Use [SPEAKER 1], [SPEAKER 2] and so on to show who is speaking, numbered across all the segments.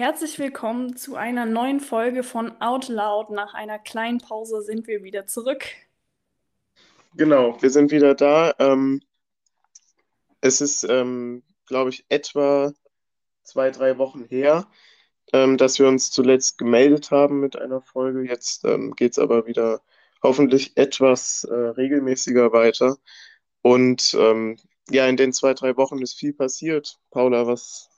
[SPEAKER 1] Herzlich willkommen zu einer neuen Folge von Out Loud. Nach einer kleinen Pause sind wir wieder zurück.
[SPEAKER 2] Genau, wir sind wieder da. Ähm, es ist, ähm, glaube ich, etwa zwei, drei Wochen her, ähm, dass wir uns zuletzt gemeldet haben mit einer Folge. Jetzt ähm, geht es aber wieder hoffentlich etwas äh, regelmäßiger weiter. Und ähm, ja, in den zwei, drei Wochen ist viel passiert. Paula, was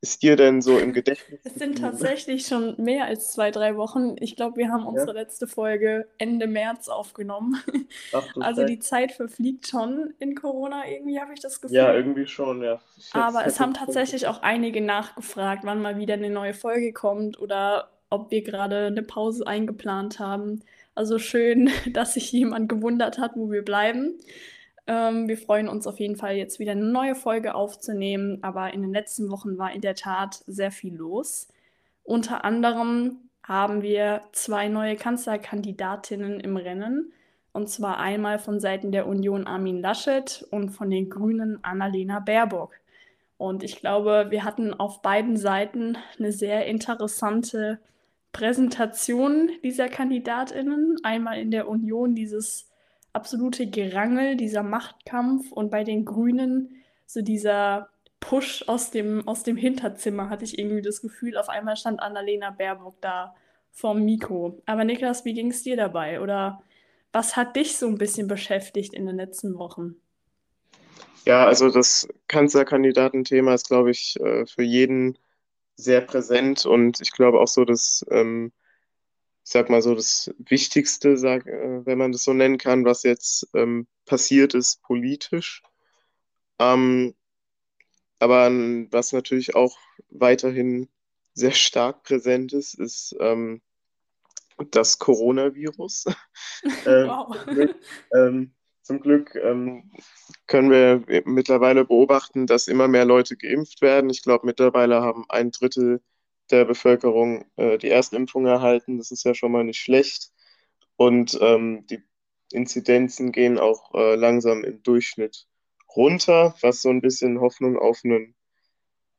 [SPEAKER 2] ist dir denn so im Gedächtnis?
[SPEAKER 1] Es sind tatsächlich schon mehr als zwei, drei Wochen. Ich glaube, wir haben unsere
[SPEAKER 2] Ja?
[SPEAKER 1] letzte Folge Ende März aufgenommen.
[SPEAKER 2] Ach
[SPEAKER 1] Also die. Zeit verfliegt schon in Corona, irgendwie habe ich das
[SPEAKER 2] Ja,
[SPEAKER 1] Gefühl.
[SPEAKER 2] irgendwie schon, ja.
[SPEAKER 1] Aber es
[SPEAKER 2] hätte
[SPEAKER 1] haben tatsächlich auch einige nachgefragt, wann mal wieder eine neue Folge kommt oder ob wir gerade eine Pause eingeplant haben. Also schön, dass sich jemand gewundert hat, wo wir bleiben. Ähm, wir freuen uns auf jeden Fall jetzt wieder eine neue Folge aufzunehmen, aber in den letzten Wochen war in der Tat sehr viel los. Unter anderem haben wir zwei neue Kanzlerkandidatinnen im Rennen. Und zwar einmal von Seiten der Union Armin Laschet und von den Grünen Annalena Baerbock. Und ich glaube, wir hatten auf beiden Seiten eine sehr interessante Präsentation dieser Kandidatinnen. Einmal in der Union dieses absolute Gerangel, dieser Machtkampf und bei den Grünen so dieser Push aus dem, aus dem Hinterzimmer, hatte ich irgendwie das Gefühl. Auf einmal stand Annalena Baerbock da vorm Mikro. Aber Niklas, wie ging es dir dabei? Oder was hat dich so ein bisschen beschäftigt in den letzten Wochen?
[SPEAKER 2] Ja, also das Kanzlerkandidatenthema ist, glaube ich, äh, für jeden sehr präsent und ich glaube auch so, dass, ähm, ich sag mal so, das Wichtigste, sag, äh, wenn man das so nennen kann, was jetzt ähm, passiert ist politisch. Ähm, aber ähm, was natürlich auch weiterhin sehr stark präsent ist, ist ähm, das Coronavirus. Äh,
[SPEAKER 1] Wow.
[SPEAKER 2] zum Glück, ähm, zum Glück ähm, können wir mittlerweile beobachten, dass immer mehr Leute geimpft werden. Ich glaube, mittlerweile haben ein Drittel der Bevölkerung äh, die Erstimpfung erhalten. Das ist ja schon mal nicht schlecht. Und ähm, die Inzidenzen gehen auch äh, langsam im Durchschnitt runter, was so ein bisschen Hoffnung auf einen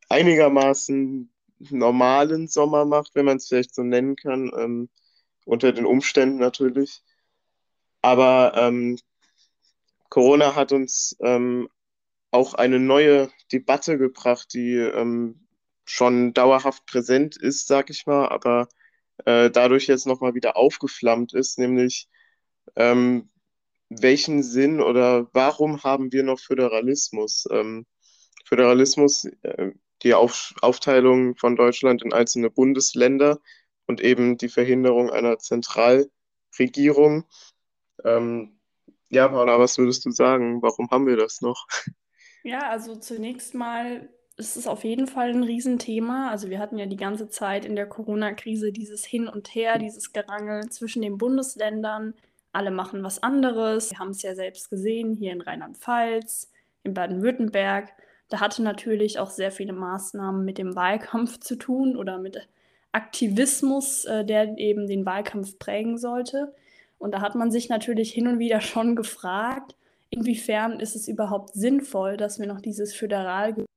[SPEAKER 2] einigermaßen normalen Sommer macht, wenn man es vielleicht so nennen kann, ähm, unter den Umständen natürlich. Aber ähm, Corona hat uns ähm, auch eine neue Debatte gebracht, die ähm, schon dauerhaft präsent ist, sag ich mal, aber äh, dadurch jetzt nochmal wieder aufgeflammt ist, nämlich ähm, welchen Sinn oder warum haben wir noch Föderalismus? Ähm, Föderalismus, äh, die Auf Aufteilung von Deutschland in einzelne Bundesländer und eben die Verhinderung einer Zentralregierung. Ähm, ja, Paula, was würdest du sagen? Warum haben wir das noch?
[SPEAKER 1] Ja, also zunächst mal ist es auf jeden Fall ein Riesenthema. Also wir hatten ja die ganze Zeit in der Corona-Krise dieses Hin und Her, dieses Gerangel zwischen den Bundesländern. Alle machen was anderes. Wir haben es ja selbst gesehen, hier in Rheinland-Pfalz, in Baden-Württemberg. Da hatte natürlich auch sehr viele Maßnahmen mit dem Wahlkampf zu tun oder mit Aktivismus, äh, der eben den Wahlkampf prägen sollte. Und da hat man sich natürlich hin und wieder schon gefragt, inwiefern ist es überhaupt sinnvoll, dass wir noch dieses Föderalgebiet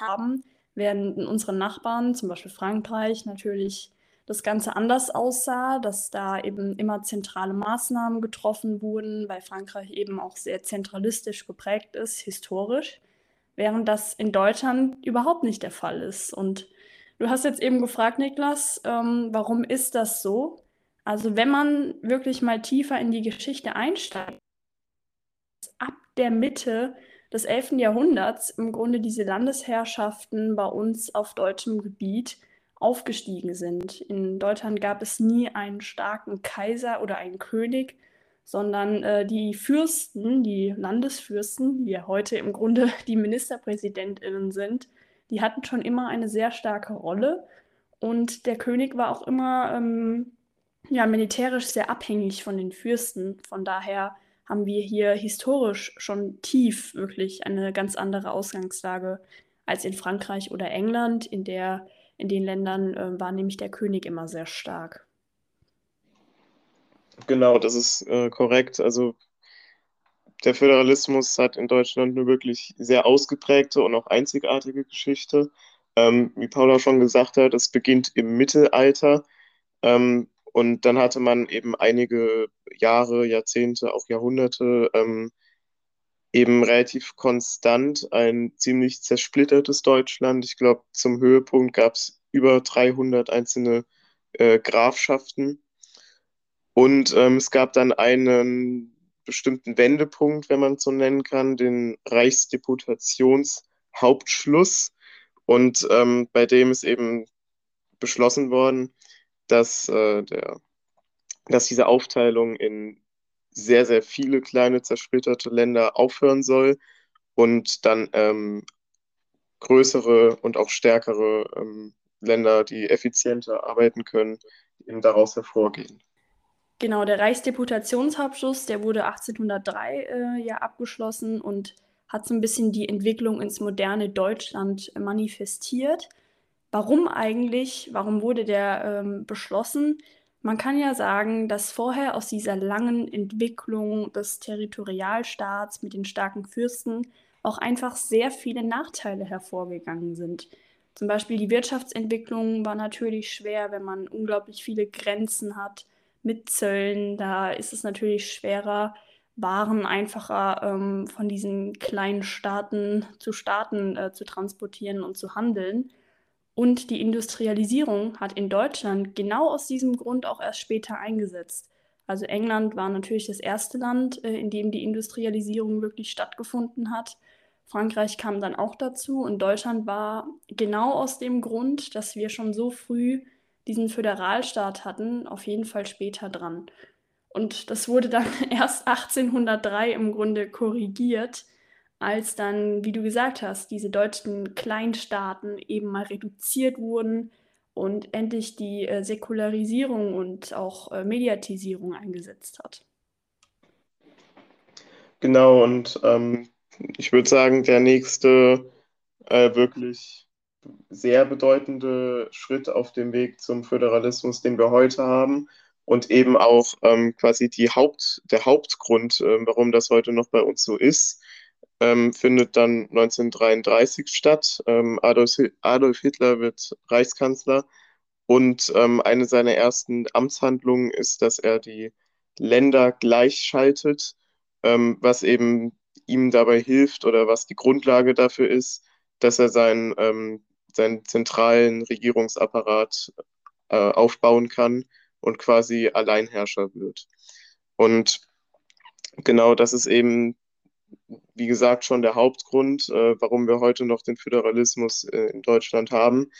[SPEAKER 1] haben, während in unseren Nachbarn, zum Beispiel Frankreich, natürlich das Ganze anders aussah, dass da eben immer zentrale Maßnahmen getroffen wurden, weil Frankreich eben auch sehr zentralistisch geprägt ist, historisch, während das in Deutschland überhaupt nicht der Fall ist. Und du hast jetzt eben gefragt, Niklas, ähm, warum ist das so? Also wenn man wirklich mal tiefer in die Geschichte einsteigt, ab der Mitte des 11. Jahrhunderts im Grunde diese Landesherrschaften bei uns auf deutschem Gebiet aufgestiegen sind. In Deutschland gab es nie einen starken Kaiser oder einen König, sondern äh, die Fürsten, die Landesfürsten, die ja heute im Grunde die Ministerpräsidentinnen sind, die hatten schon immer eine sehr starke Rolle. Und der König war auch immer ähm, ja, militärisch sehr abhängig von den Fürsten. Von daher haben wir hier historisch schon tief wirklich eine ganz andere Ausgangslage als in Frankreich oder England. In der, in den Ländern äh, war nämlich der König immer sehr stark.
[SPEAKER 2] Genau, das ist äh, korrekt. Also der Föderalismus hat in Deutschland eine wirklich sehr ausgeprägte und auch einzigartige Geschichte. Ähm, wie Paula schon gesagt hat, es beginnt im Mittelalter. Ähm, und dann hatte man eben einige Jahre, Jahrzehnte, auch Jahrhunderte ähm, eben relativ konstant ein ziemlich zersplittertes Deutschland. Ich glaube, zum Höhepunkt gab es über 300 einzelne äh, Grafschaften. Und ähm, es gab dann einen bestimmten Wendepunkt, wenn man so nennen kann, den Reichsdeputationshauptschluss. Und ähm, bei dem ist eben beschlossen worden, dass, äh, der, dass diese Aufteilung in sehr, sehr viele kleine zersplitterte Länder aufhören soll und dann ähm, größere und auch stärkere ähm, Länder, die effizienter arbeiten können, eben daraus hervorgehen.
[SPEAKER 1] Genau, der Reichsdeputationshauptschluss, der wurde 1803 äh, ja abgeschlossen und hat so ein bisschen die Entwicklung ins moderne Deutschland manifestiert. Warum eigentlich? Warum wurde der ähm, beschlossen? Man kann ja sagen, dass vorher aus dieser langen Entwicklung des Territorialstaats mit den starken Fürsten auch einfach sehr viele Nachteile hervorgegangen sind. Zum Beispiel die Wirtschaftsentwicklung war natürlich schwer, wenn man unglaublich viele Grenzen hat mit Zöllen. Da ist es natürlich schwerer, Waren einfacher ähm, von diesen kleinen Staaten zu Staaten äh, zu transportieren und zu handeln. Und die Industrialisierung hat in Deutschland genau aus diesem Grund auch erst später eingesetzt. Also England war natürlich das erste Land, äh, in dem die Industrialisierung wirklich stattgefunden hat. Frankreich kam dann auch dazu und Deutschland war genau aus dem Grund, dass wir schon so früh diesen Föderalstaat hatten, auf jeden Fall später dran. Und das wurde dann erst 1803 im Grunde korrigiert, als dann, wie du gesagt hast, diese deutschen Kleinstaaten eben mal reduziert wurden und endlich die äh, Säkularisierung und auch äh, Mediatisierung eingesetzt hat.
[SPEAKER 2] Genau, und ähm, ich würde sagen, der nächste äh, wirklich sehr bedeutende Schritt auf dem Weg zum Föderalismus, den wir heute haben und eben auch ähm, quasi die Haupt, der Hauptgrund, äh, warum das heute noch bei uns so ist, ähm, findet dann 1933 statt. Ähm, Adolf, Adolf, Hitler wird Reichskanzler und ähm, eine seiner ersten Amtshandlungen ist, dass er die Länder gleichschaltet, ähm, was eben ihm dabei hilft oder was die Grundlage dafür ist, dass er seinen, ähm, seinen zentralen Regierungsapparat äh, aufbauen kann und quasi Alleinherrscher wird. Und genau das ist eben, wie gesagt, schon der Hauptgrund, äh, warum wir heute noch den Föderalismus äh, in Deutschland haben.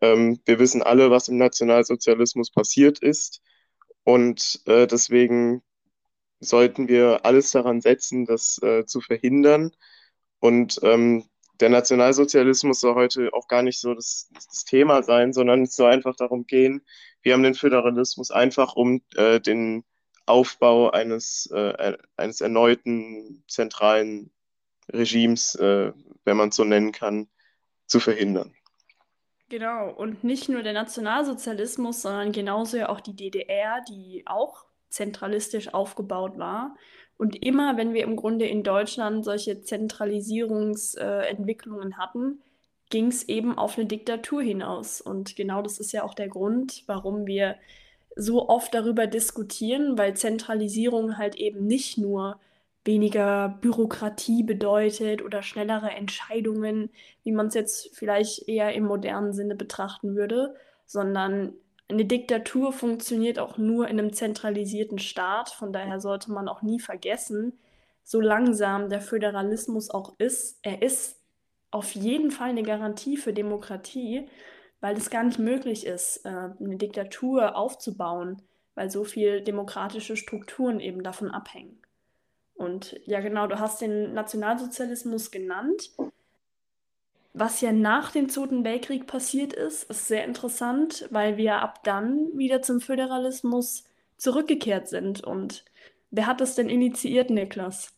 [SPEAKER 2] Ähm, wir wissen alle, was im Nationalsozialismus passiert ist. Und äh, deswegen sollten wir alles daran setzen, das äh, zu verhindern. Und ähm, der Nationalsozialismus soll heute auch gar nicht so das, das, Thema sein, sondern es soll einfach darum gehen, wir haben den Föderalismus einfach um äh, den Aufbau eines, äh, eines erneuten zentralen Regimes, äh, wenn man es so nennen kann, zu verhindern.
[SPEAKER 1] Genau, und nicht nur der Nationalsozialismus, sondern genauso ja auch die DDR, die auch zentralistisch aufgebaut war. Und immer, wenn wir im Grunde in Deutschland solche Zentralisierungsentwicklungen äh, hatten, ging es eben auf eine Diktatur hinaus. Und genau das ist ja auch der Grund, warum wir so oft darüber diskutieren, weil Zentralisierung halt eben nicht nur weniger Bürokratie bedeutet oder schnellere Entscheidungen, wie man es jetzt vielleicht eher im modernen Sinne betrachten würde, sondern eine Diktatur funktioniert auch nur in einem zentralisierten Staat. Von daher sollte man auch nie vergessen, so langsam der Föderalismus auch ist, er ist auf jeden Fall eine Garantie für Demokratie, weil es gar nicht möglich ist, äh, eine Diktatur aufzubauen, weil so viele demokratische Strukturen eben davon abhängen. Und ja, genau, du hast den Nationalsozialismus genannt. Was ja nach dem Zweiten Weltkrieg passiert ist, ist sehr interessant, weil wir ab dann wieder zum Föderalismus zurückgekehrt sind. Und wer hat das denn initiiert, Niklas?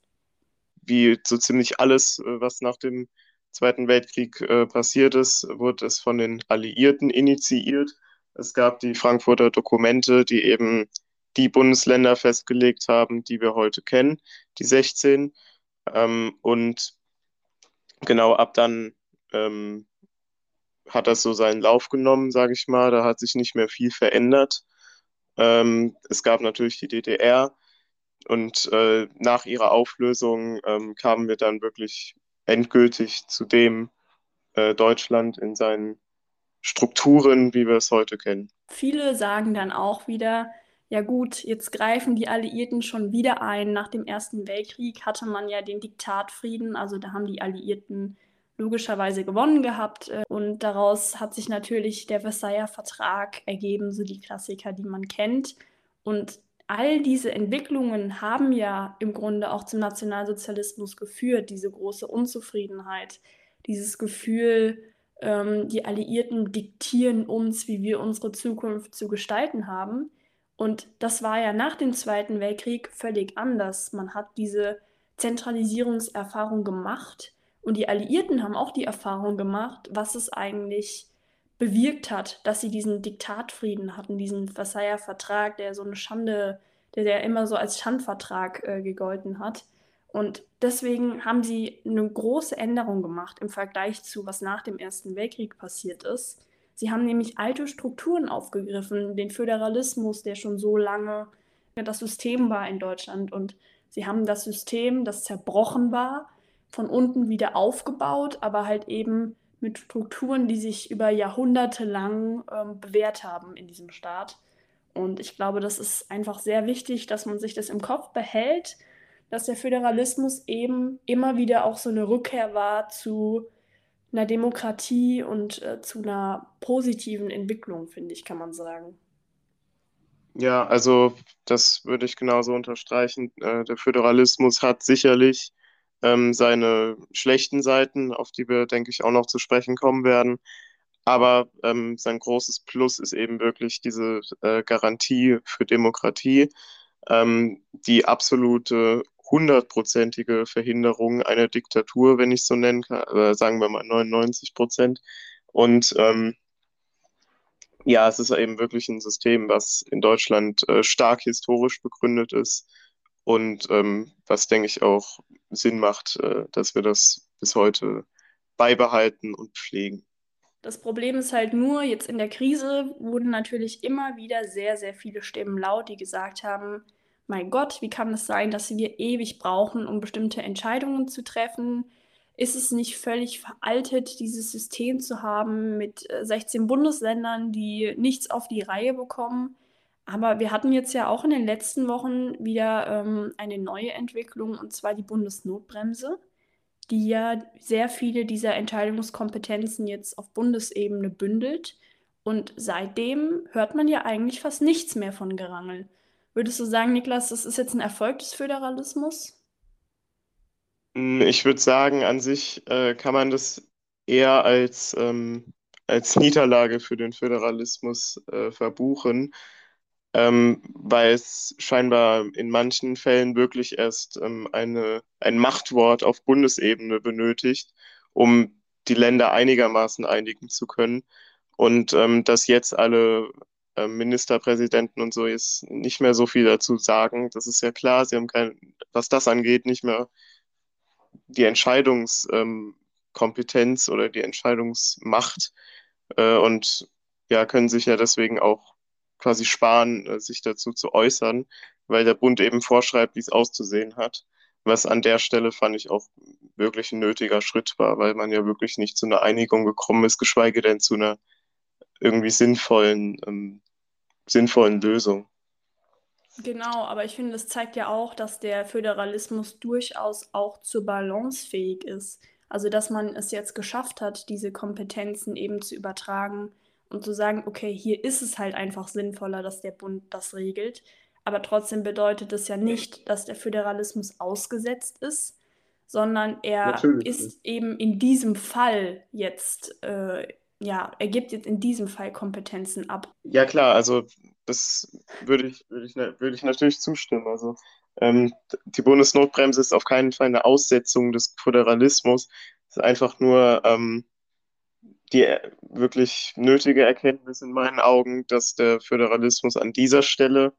[SPEAKER 2] Wie so ziemlich alles, äh, was nach dem Zweiten Weltkrieg äh, passiert ist, wurde es von den Alliierten initiiert. Es gab die Frankfurter Dokumente, die eben die Bundesländer festgelegt haben, die wir heute kennen, die 16. Ähm, und genau ab dann ähm, hat das so seinen Lauf genommen, sage ich mal. Da hat sich nicht mehr viel verändert. Ähm, es gab natürlich die DDR und äh, nach ihrer Auflösung ähm, kamen wir dann wirklich endgültig zu dem äh, Deutschland in seinen Strukturen, wie wir es heute kennen.
[SPEAKER 1] Viele sagen dann auch wieder, ja gut, jetzt greifen die Alliierten schon wieder ein. Nach dem Ersten Weltkrieg hatte man ja den Diktatfrieden, also da haben die Alliierten logischerweise gewonnen gehabt. Äh, und daraus hat sich natürlich der Versailler Vertrag ergeben, so die Klassiker, die man kennt. Und all diese Entwicklungen haben ja im Grunde auch zum Nationalsozialismus geführt, diese große Unzufriedenheit, dieses Gefühl, ähm, die Alliierten diktieren uns, wie wir unsere Zukunft zu gestalten haben. Und das war ja nach dem Zweiten Weltkrieg völlig anders. Man hat diese Zentralisierungserfahrung gemacht und die Alliierten haben auch die Erfahrung gemacht, was es eigentlich bewirkt hat, dass sie diesen Diktatfrieden hatten, diesen Versailler Vertrag, der so eine Schande, der, der immer so als Schandvertrag äh, gegolten hat. Und deswegen haben sie eine große Änderung gemacht im Vergleich zu, was nach dem Ersten Weltkrieg passiert ist. Sie haben nämlich alte Strukturen aufgegriffen, den Föderalismus, der schon so lange das System war in Deutschland. Und sie haben das System, das zerbrochen war, von unten wieder aufgebaut, aber halt eben mit Strukturen, die sich über Jahrhunderte lang ähm, bewährt haben in diesem Staat. Und ich glaube, das ist einfach sehr wichtig, dass man sich das im Kopf behält, dass der Föderalismus eben immer wieder auch so eine Rückkehr war zu einer Demokratie und äh, zu einer positiven Entwicklung, finde ich, kann man sagen.
[SPEAKER 2] Ja, also das würde ich genauso unterstreichen. Äh, der Föderalismus hat sicherlich ähm, seine schlechten Seiten, auf die wir, denke ich, auch noch zu sprechen kommen werden. Aber ähm, sein großes Plus ist eben wirklich diese äh, Garantie für Demokratie, ähm, die absolute hundertprozentige Verhinderung einer Diktatur, wenn ich so nennen kann, äh, sagen wir mal 99 Prozent. Und ähm, ja, es ist eben wirklich ein System, was in Deutschland äh, stark historisch begründet ist und ähm, was, denke ich, auch Sinn macht, äh, dass wir das bis heute beibehalten und pflegen.
[SPEAKER 1] Das Problem ist halt nur, jetzt in der Krise wurden natürlich immer wieder sehr, sehr viele Stimmen laut, die gesagt haben, mein Gott, wie kann es sein, dass wir ewig brauchen, um bestimmte Entscheidungen zu treffen? Ist es nicht völlig veraltet, dieses System zu haben mit 16 äh, Bundesländern, die nichts auf die Reihe bekommen? Aber wir hatten jetzt ja auch in den letzten Wochen wieder ähm, eine neue Entwicklung, und zwar die Bundesnotbremse, die ja sehr viele dieser Entscheidungskompetenzen jetzt auf Bundesebene bündelt. Und seitdem hört man ja eigentlich fast nichts mehr von Gerangel. Würdest du sagen, Niklas, das ist jetzt ein Erfolg des Föderalismus?
[SPEAKER 2] Hm, ich würde sagen, an sich äh, kann man das eher als, ähm, als Niederlage für den Föderalismus äh, verbuchen, ähm, weil es scheinbar in manchen Fällen wirklich erst ähm, eine, ein Machtwort auf Bundesebene benötigt, um die Länder einigermaßen einigen zu können. Und ähm, dass jetzt alle Ministerpräsidenten und so jetzt nicht mehr so viel dazu sagen. Das ist ja klar, sie haben kein, was das angeht, nicht mehr die Entscheidungskompetenz ähm, oder die Entscheidungsmacht äh, und ja, können sich ja deswegen auch quasi sparen, äh, sich dazu zu äußern, weil der Bund eben vorschreibt, wie es auszusehen hat. Was an der Stelle fand ich auch wirklich ein nötiger Schritt war, weil man ja wirklich nicht zu einer Einigung gekommen ist, geschweige denn zu einer irgendwie sinnvollen, ähm, sinnvollen Lösung.
[SPEAKER 1] Genau, aber ich finde, das zeigt ja auch, dass der Föderalismus durchaus auch zur Balance fähig ist. Also, dass man es jetzt geschafft hat, diese Kompetenzen eben zu übertragen und zu sagen, okay, hier ist es halt einfach sinnvoller, dass der Bund das regelt. Aber trotzdem bedeutet das ja nicht, dass der Föderalismus ausgesetzt ist, sondern er Natürlich. ist eben in diesem Fall jetzt äh, ja, er gibt jetzt in diesem Fall Kompetenzen ab.
[SPEAKER 2] Ja, klar, also das würde ich, würde ich, würde ich natürlich zustimmen. Also ähm, die Bundesnotbremse ist auf keinen Fall eine Aussetzung des Föderalismus. Es ist einfach nur ähm, die wirklich nötige Erkenntnis in meinen Augen, dass der Föderalismus an dieser Stelle,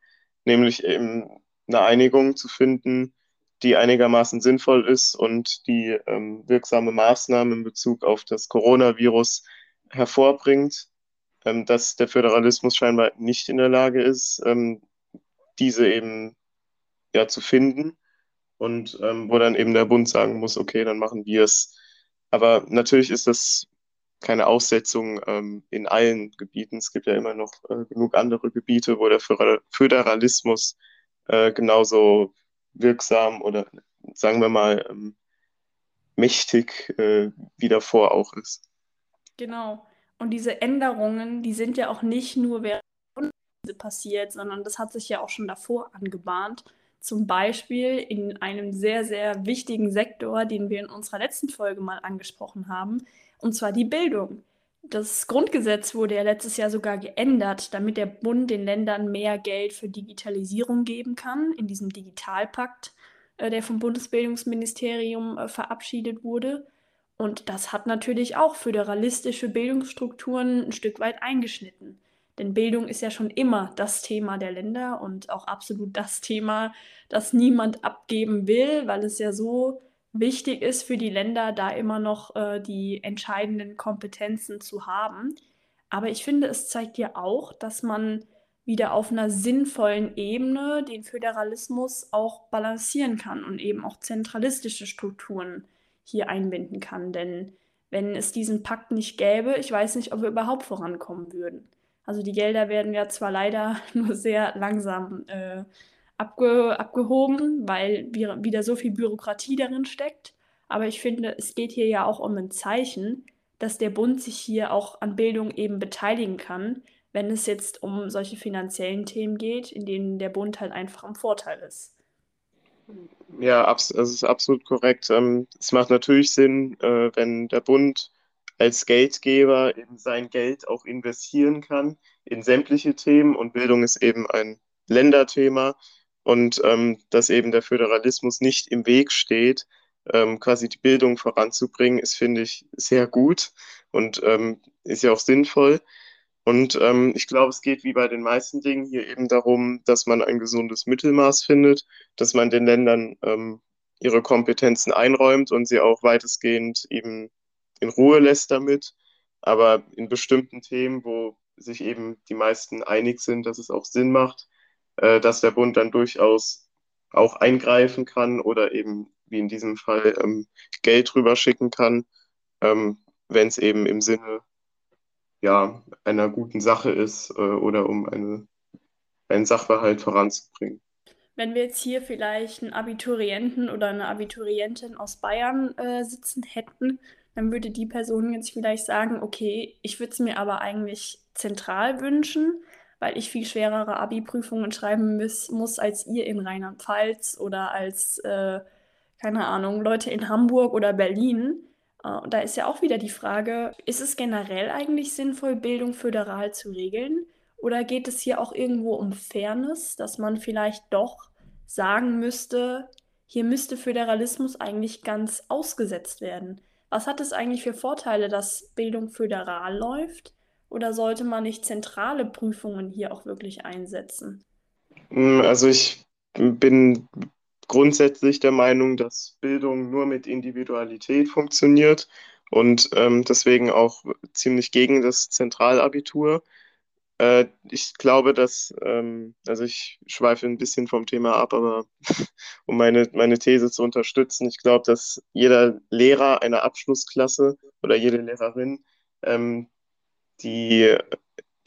[SPEAKER 2] nämlich eben eine Einigung zu finden, die einigermaßen sinnvoll ist und die ähm, wirksame Maßnahmen in Bezug auf das Coronavirus hervorbringt, ähm, dass der Föderalismus scheinbar nicht in der Lage ist, ähm, diese eben ja, zu finden. Und ähm, wo dann eben der Bund sagen muss, okay, dann machen wir es. Aber natürlich ist das keine Aussetzung ähm, in allen Gebieten. Es gibt ja immer noch äh, genug andere Gebiete, wo der Föderalismus äh, genauso wirksam oder sagen wir mal ähm, mächtig äh, wie davor auch ist.
[SPEAKER 1] Genau. Und diese Änderungen, die sind ja auch nicht nur während passiert, sondern das hat sich ja auch schon davor angebahnt. Zum Beispiel in einem sehr, sehr wichtigen Sektor, den wir in unserer letzten Folge mal angesprochen haben, und zwar die Bildung. Das Grundgesetz wurde ja letztes Jahr sogar geändert, damit der Bund den Ländern mehr Geld für Digitalisierung geben kann, in diesem Digitalpakt, äh, der vom Bundesbildungsministerium äh, verabschiedet wurde. Und das hat natürlich auch föderalistische Bildungsstrukturen ein Stück weit eingeschnitten. Denn Bildung ist ja schon immer das Thema der Länder und auch absolut das Thema, das niemand abgeben will, weil es ja so wichtig ist für die Länder, da immer noch äh, die entscheidenden Kompetenzen zu haben. Aber ich finde, es zeigt ja auch, dass man wieder auf einer sinnvollen Ebene den Föderalismus auch balancieren kann und eben auch zentralistische Strukturen hier einbinden kann. Denn wenn es diesen Pakt nicht gäbe, ich weiß nicht, ob wir überhaupt vorankommen würden. Also die Gelder werden ja zwar leider nur sehr langsam äh, abge abgehoben, weil wieder so viel Bürokratie darin steckt. Aber ich finde, es geht hier ja auch um ein Zeichen, dass der Bund sich hier auch an Bildung eben beteiligen kann, wenn es jetzt um solche finanziellen Themen geht, in denen der Bund halt einfach im Vorteil ist.
[SPEAKER 2] Ja, das ist absolut korrekt. Ähm, es macht natürlich Sinn, äh, wenn der Bund als Geldgeber eben sein Geld auch investieren kann in sämtliche Themen und Bildung ist eben ein Länderthema und ähm, dass eben der Föderalismus nicht im Weg steht, ähm, quasi die Bildung voranzubringen, ist, finde ich, sehr gut und ist ja auch sinnvoll. Und ähm, ich glaube, es geht wie bei den meisten Dingen hier eben darum, dass man ein gesundes Mittelmaß findet, dass man den Ländern ähm, ihre Kompetenzen einräumt und sie auch weitestgehend eben in Ruhe lässt damit. Aber in bestimmten Themen, wo sich eben die meisten einig sind, dass es auch Sinn macht, äh, dass der Bund dann durchaus auch eingreifen kann oder eben, wie in diesem Fall, ähm, Geld rüberschicken kann, ähm, wenn es eben im Sinne ja, einer guten Sache ist äh, oder um eine, einen Sachverhalt voranzubringen.
[SPEAKER 1] Wenn wir jetzt hier vielleicht einen Abiturienten oder eine Abiturientin aus Bayern äh, sitzen hätten, dann würde die Person jetzt vielleicht sagen, okay, ich würde es mir aber eigentlich zentral wünschen, weil ich viel schwerere Abi-Prüfungen schreiben muss, muss als ihr in Rheinland-Pfalz oder als, äh, keine Ahnung, Leute in Hamburg oder Berlin. Äh, und da ist ja auch wieder die Frage, ist es generell eigentlich sinnvoll, Bildung föderal zu regeln? Oder geht es hier auch irgendwo um Fairness, dass man vielleicht doch sagen müsste, hier müsste Föderalismus eigentlich ganz ausgesetzt werden? Was hat es eigentlich für Vorteile, dass Bildung föderal läuft? Oder sollte man nicht zentrale Prüfungen hier auch wirklich einsetzen?
[SPEAKER 2] Hm, also ich bin grundsätzlich der Meinung, dass Bildung nur mit Individualität funktioniert und ähm, deswegen auch ziemlich gegen das Zentralabitur. Äh, ich glaube, dass, ähm, also ich schweife ein bisschen vom Thema ab, aber um meine, meine These zu unterstützen, ich glaube, dass jeder Lehrer einer Abschlussklasse oder jede Lehrerin ähm, die,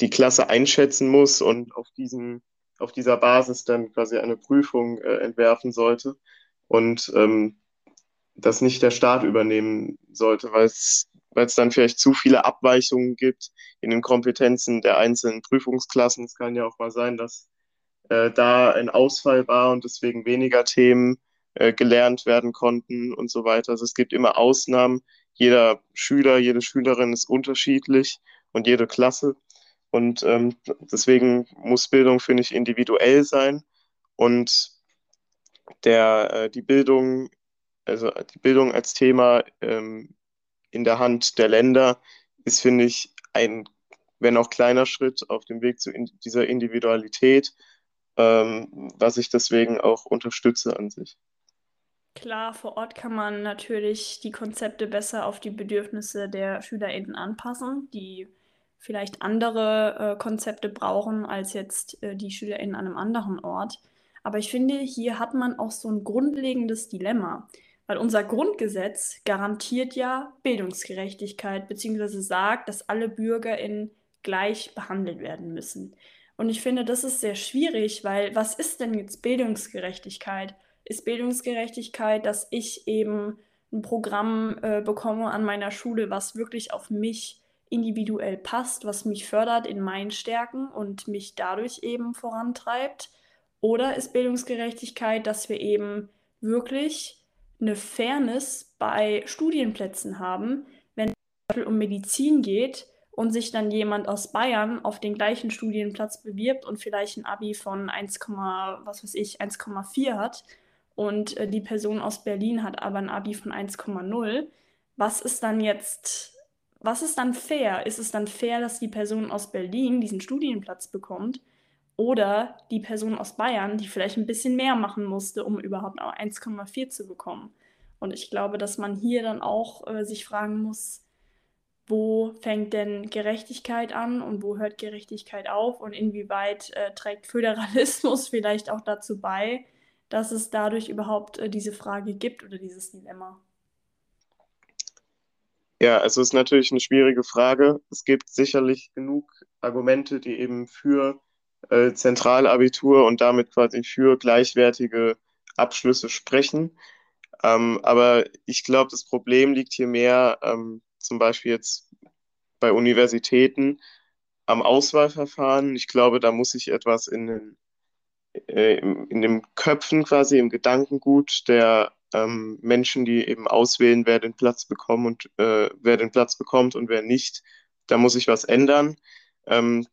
[SPEAKER 2] die Klasse einschätzen muss und auf, diesen, auf dieser Basis dann quasi eine Prüfung äh, entwerfen sollte und ähm, das nicht der Staat übernehmen sollte, weil es weil es dann vielleicht zu viele Abweichungen gibt in den Kompetenzen der einzelnen Prüfungsklassen. Es kann ja auch mal sein, dass äh, da ein Ausfall war und deswegen weniger Themen äh, gelernt werden konnten und so weiter. Also es gibt immer Ausnahmen. Jeder Schüler, jede Schülerin ist unterschiedlich und jede Klasse. Und ähm, deswegen muss Bildung, finde ich, individuell sein. Und der, äh, die Bildung, also die Bildung als Thema ähm, in der Hand der Länder ist, finde ich, ein, wenn auch kleiner Schritt auf dem Weg zu in dieser Individualität, ähm, was ich deswegen auch unterstütze an sich.
[SPEAKER 1] Klar, vor Ort kann man natürlich die Konzepte besser auf die Bedürfnisse der SchülerInnen anpassen, die vielleicht andere äh, Konzepte brauchen als jetzt äh, die SchülerInnen an einem anderen Ort. Aber ich finde, hier hat man auch so ein grundlegendes Dilemma, weil unser Grundgesetz garantiert ja Bildungsgerechtigkeit, beziehungsweise sagt, dass alle BürgerInnen gleich behandelt werden müssen. Und ich finde, das ist sehr schwierig, weil was ist denn jetzt Bildungsgerechtigkeit? Ist Bildungsgerechtigkeit, dass ich eben ein Programm äh, bekomme an meiner Schule, was wirklich auf mich individuell passt, was mich fördert in meinen Stärken und mich dadurch eben vorantreibt? Oder ist Bildungsgerechtigkeit, dass wir eben wirklich eine Fairness bei Studienplätzen haben, wenn es zum Beispiel um Medizin geht und sich dann jemand aus Bayern auf den gleichen Studienplatz bewirbt und vielleicht ein Abi von 1, was weiß ich, 1,4 hat und äh, die Person aus Berlin hat aber ein Abi von 1,0, was ist dann jetzt, was ist dann fair? Ist es dann fair, dass die Person aus Berlin diesen Studienplatz bekommt oder die Person aus Bayern, die vielleicht ein bisschen mehr machen musste, um überhaupt 1,4 zu bekommen? Und ich glaube, dass man hier dann auch äh, sich fragen muss, wo fängt denn Gerechtigkeit an und wo hört Gerechtigkeit auf und inwieweit äh, trägt Föderalismus vielleicht auch dazu bei, dass es dadurch überhaupt äh, diese Frage gibt oder dieses Dilemma?
[SPEAKER 2] Ja, es ist natürlich eine schwierige Frage. Es gibt sicherlich genug Argumente, die eben für äh, Zentralabitur und damit quasi für gleichwertige Abschlüsse sprechen. Ähm, aber ich glaube, das Problem liegt hier mehr ähm, zum Beispiel jetzt bei Universitäten am Auswahlverfahren. Ich glaube, da muss sich etwas in den, äh, in den Köpfen quasi, im Gedankengut der ähm, Menschen, die eben auswählen, wer den Platz bekommt und äh, wer den Platz bekommt und wer nicht, da muss sich was ändern. Ähm,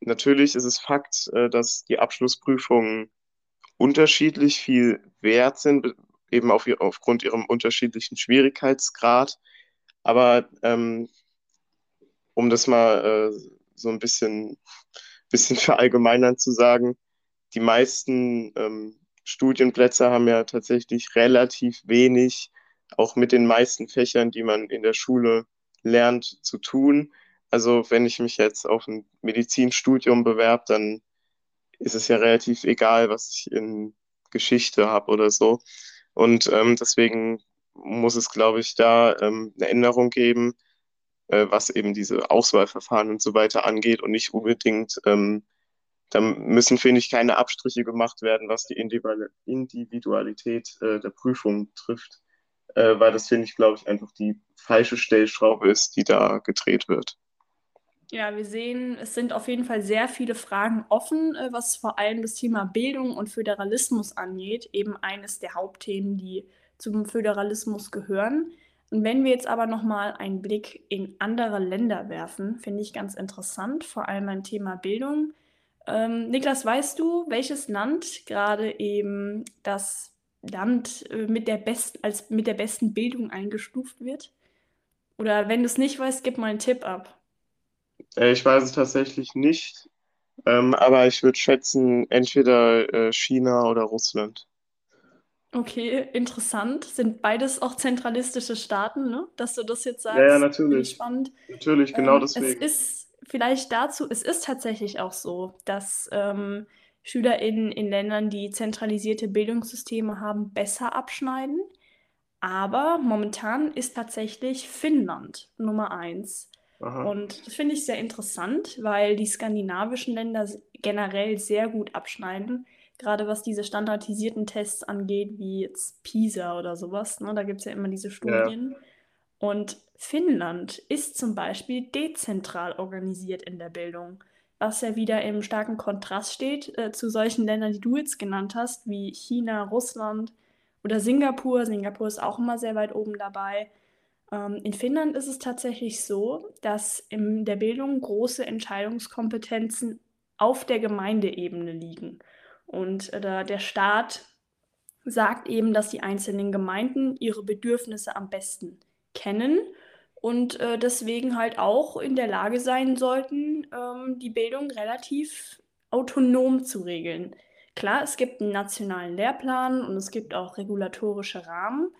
[SPEAKER 2] natürlich ist es Fakt, äh, dass die Abschlussprüfungen unterschiedlich viel wert sind, eben auf, aufgrund ihrem unterschiedlichen Schwierigkeitsgrad. Aber ähm, um das mal äh, so ein bisschen, bisschen verallgemeinern zu sagen, die meisten ähm, Studienplätze haben ja tatsächlich relativ wenig, auch mit den meisten Fächern, die man in der Schule lernt, zu tun. Also wenn ich mich jetzt auf ein Medizinstudium bewerbe, dann ist es ja relativ egal, was ich in Geschichte habe oder so. Und ähm, deswegen muss es, glaube ich, da ähm, eine Änderung geben, äh, was eben diese Auswahlverfahren und so weiter angeht und nicht unbedingt, ähm, da müssen, finde ich, keine Abstriche gemacht werden, was die Individualität äh, der Prüfung trifft, äh, weil das, finde ich, glaube ich, einfach die falsche Stellschraube ist, die da gedreht wird.
[SPEAKER 1] Ja, wir sehen, es sind auf jeden Fall sehr viele Fragen offen, äh, was vor allem das Thema Bildung und Föderalismus angeht. Eben eines der Hauptthemen, die zum Föderalismus gehören. Und wenn wir jetzt aber nochmal einen Blick in andere Länder werfen, finde ich ganz interessant, vor allem ein Thema Bildung. Ähm, Niklas, weißt du, welches Land gerade eben das Land äh, mit der, best als mit der besten Bildung eingestuft wird? Oder wenn du es nicht weißt, gib mal einen Tipp ab.
[SPEAKER 2] Äh, ich weiß es tatsächlich nicht, ähm, aber ich würde schätzen, entweder äh, China oder Russland.
[SPEAKER 1] Okay, interessant. Sind beides auch zentralistische Staaten, ne? Dass du das jetzt
[SPEAKER 2] Ja, ja,
[SPEAKER 1] sagst, finde ich
[SPEAKER 2] natürlich.
[SPEAKER 1] spannend.
[SPEAKER 2] Natürlich, genau
[SPEAKER 1] Ähm, es
[SPEAKER 2] deswegen.
[SPEAKER 1] ist vielleicht dazu, es ist tatsächlich auch so, dass ähm, SchülerInnen in Ländern, die zentralisierte Bildungssysteme haben, besser abschneiden. Aber momentan ist tatsächlich Finnland Nummer eins.
[SPEAKER 2] Aha.
[SPEAKER 1] Und das finde ich sehr interessant, weil die skandinavischen Länder generell sehr gut abschneiden. Gerade was diese standardisierten Tests angeht, wie jetzt PISA oder sowas. Ne? Da gibt es ja immer diese
[SPEAKER 2] Ja,
[SPEAKER 1] Studien. Und Finnland ist zum Beispiel dezentral organisiert in der Bildung, was ja wieder im starken Kontrast steht äh, zu solchen Ländern, die du jetzt genannt hast, wie China, Russland oder Singapur. Singapur ist auch immer sehr weit oben dabei. Ähm, in Finnland ist es tatsächlich so, dass in der Bildung große Entscheidungskompetenzen auf der Gemeindeebene liegen. Und äh, der Staat sagt eben, dass die einzelnen Gemeinden ihre Bedürfnisse am besten kennen und äh, deswegen halt auch in der Lage sein sollten, ähm, die Bildung relativ autonom zu regeln. Klar, es gibt einen nationalen Lehrplan und es gibt auch regulatorische Rahmen,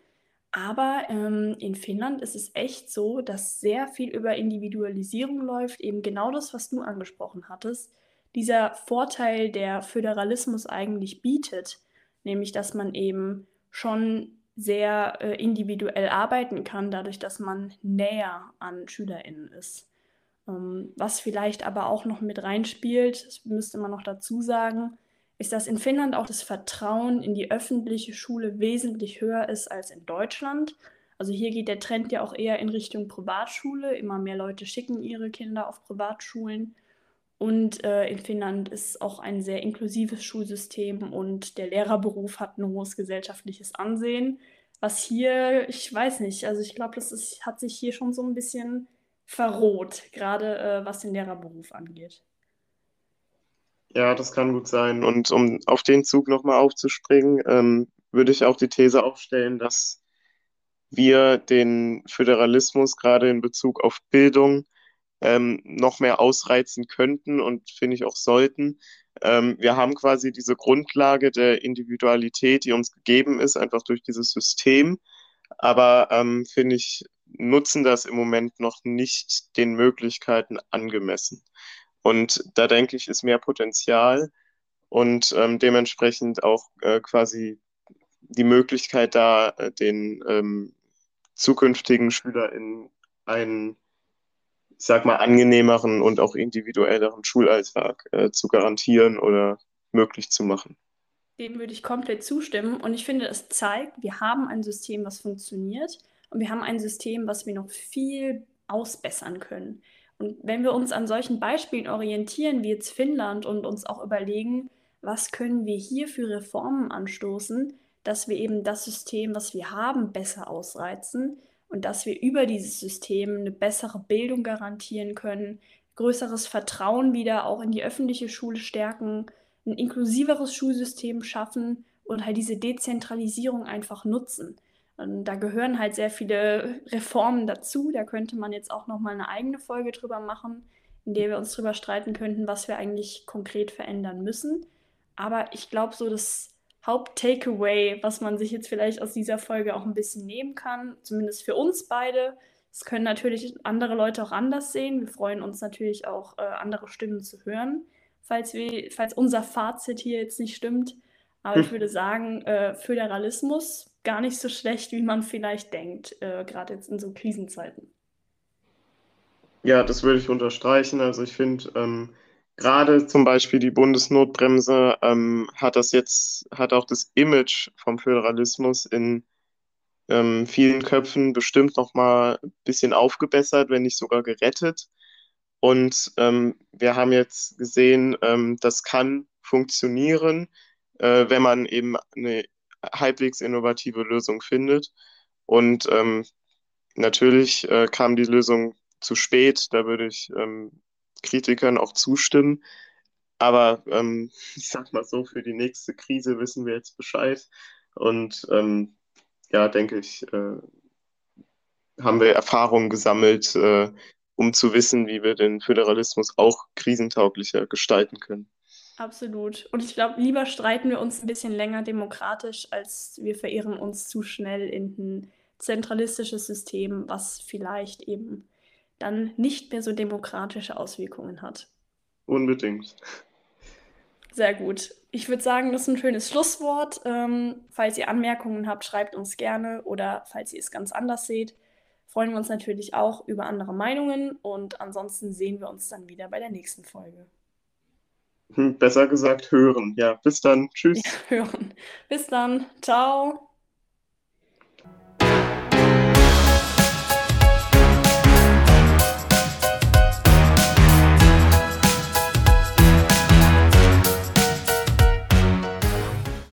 [SPEAKER 1] aber ähm, in Finnland ist es echt so, dass sehr viel über Individualisierung läuft, eben genau das, was du angesprochen hattest. Dieser Vorteil, der Föderalismus eigentlich bietet, nämlich dass man eben schon sehr äh, individuell arbeiten kann, dadurch, dass man näher an SchülerInnen ist. Ähm, was vielleicht aber auch noch mit reinspielt, das müsste man noch dazu sagen, ist, dass in Finnland auch das Vertrauen in die öffentliche Schule wesentlich höher ist als in Deutschland. Also hier geht der Trend ja auch eher in Richtung Privatschule. Immer mehr Leute schicken ihre Kinder auf Privatschulen. Und äh, in Finnland ist auch ein sehr inklusives Schulsystem und der Lehrerberuf hat ein hohes gesellschaftliches Ansehen. Was hier, ich weiß nicht, also ich glaube, das ist, hat sich hier schon so ein bisschen verroht, gerade äh, was den Lehrerberuf angeht.
[SPEAKER 2] Ja, das kann gut sein. Und um auf den Zug nochmal aufzuspringen, ähm, würde ich auch die These aufstellen, dass wir den Föderalismus gerade in Bezug auf Bildung ähm, noch mehr ausreizen könnten und finde ich auch sollten. Ähm, wir haben quasi diese Grundlage der Individualität, die uns gegeben ist, einfach durch dieses System. Aber ähm, finde ich, nutzen das im Moment noch nicht den Möglichkeiten angemessen. Und da denke ich, ist mehr Potenzial und ähm, dementsprechend auch äh, quasi die Möglichkeit da, äh, den ähm, zukünftigen SchülerInnen einen, ich sag mal, angenehmeren und auch individuelleren Schulalltag äh, zu garantieren oder möglich zu machen.
[SPEAKER 1] Dem würde ich komplett zustimmen. Und ich finde, es zeigt, wir haben ein System, was funktioniert. Und wir haben ein System, was wir noch viel ausbessern können. Und wenn wir uns an solchen Beispielen orientieren, wie jetzt Finnland, und uns auch überlegen, was können wir hier für Reformen anstoßen, dass wir eben das System, was wir haben, besser ausreizen und dass wir über dieses System eine bessere Bildung garantieren können, größeres Vertrauen wieder auch in die öffentliche Schule stärken, ein inklusiveres Schulsystem schaffen und halt diese Dezentralisierung einfach nutzen. Und da gehören halt sehr viele Reformen dazu. Da könnte man jetzt auch noch mal eine eigene Folge drüber machen, in der wir uns drüber streiten könnten, was wir eigentlich konkret verändern müssen. Aber ich glaube, so das Haupt-Takeaway, was man sich jetzt vielleicht aus dieser Folge auch ein bisschen nehmen kann, zumindest für uns beide, das können natürlich andere Leute auch anders sehen. Wir freuen uns natürlich auch, äh, andere Stimmen zu hören, falls, wir, falls unser Fazit hier jetzt nicht stimmt. Aber hm. ich würde sagen, äh, Föderalismus gar nicht so schlecht, wie man vielleicht denkt, äh, gerade jetzt in so Krisenzeiten.
[SPEAKER 2] Ja, das würde ich unterstreichen. Also ich finde, ähm, gerade zum Beispiel die Bundesnotbremse ähm, hat das jetzt, hat auch das Image vom Föderalismus in ähm, vielen Köpfen bestimmt noch mal ein bisschen aufgebessert, wenn nicht sogar gerettet. Und ähm, wir haben jetzt gesehen, ähm, das kann funktionieren, äh, wenn man eben eine halbwegs innovative Lösung findet. Und ähm, natürlich äh, kam die Lösung zu spät, da würde ich ähm, Kritikern auch zustimmen. Aber ähm, ich sag mal so, für die nächste Krise wissen wir jetzt Bescheid. Und ähm, ja, denke ich, äh, haben wir Erfahrungen gesammelt, äh, um zu wissen, wie wir den Föderalismus auch krisentauglicher gestalten können.
[SPEAKER 1] Absolut. Und ich glaube, lieber streiten wir uns ein bisschen länger demokratisch, als wir verirren uns zu schnell in ein zentralistisches System, was vielleicht eben dann nicht mehr so demokratische Auswirkungen hat.
[SPEAKER 2] Unbedingt.
[SPEAKER 1] Sehr gut. Ich würde sagen, das ist ein schönes Schlusswort. Ähm, falls ihr Anmerkungen habt, schreibt uns gerne oder falls ihr es ganz anders seht, freuen wir uns natürlich auch über andere Meinungen und ansonsten sehen wir uns dann wieder bei der nächsten Folge.
[SPEAKER 2] Hm, besser gesagt hören. Ja, bis dann. Tschüss.
[SPEAKER 1] Ja, hören. Bis dann. Ciao.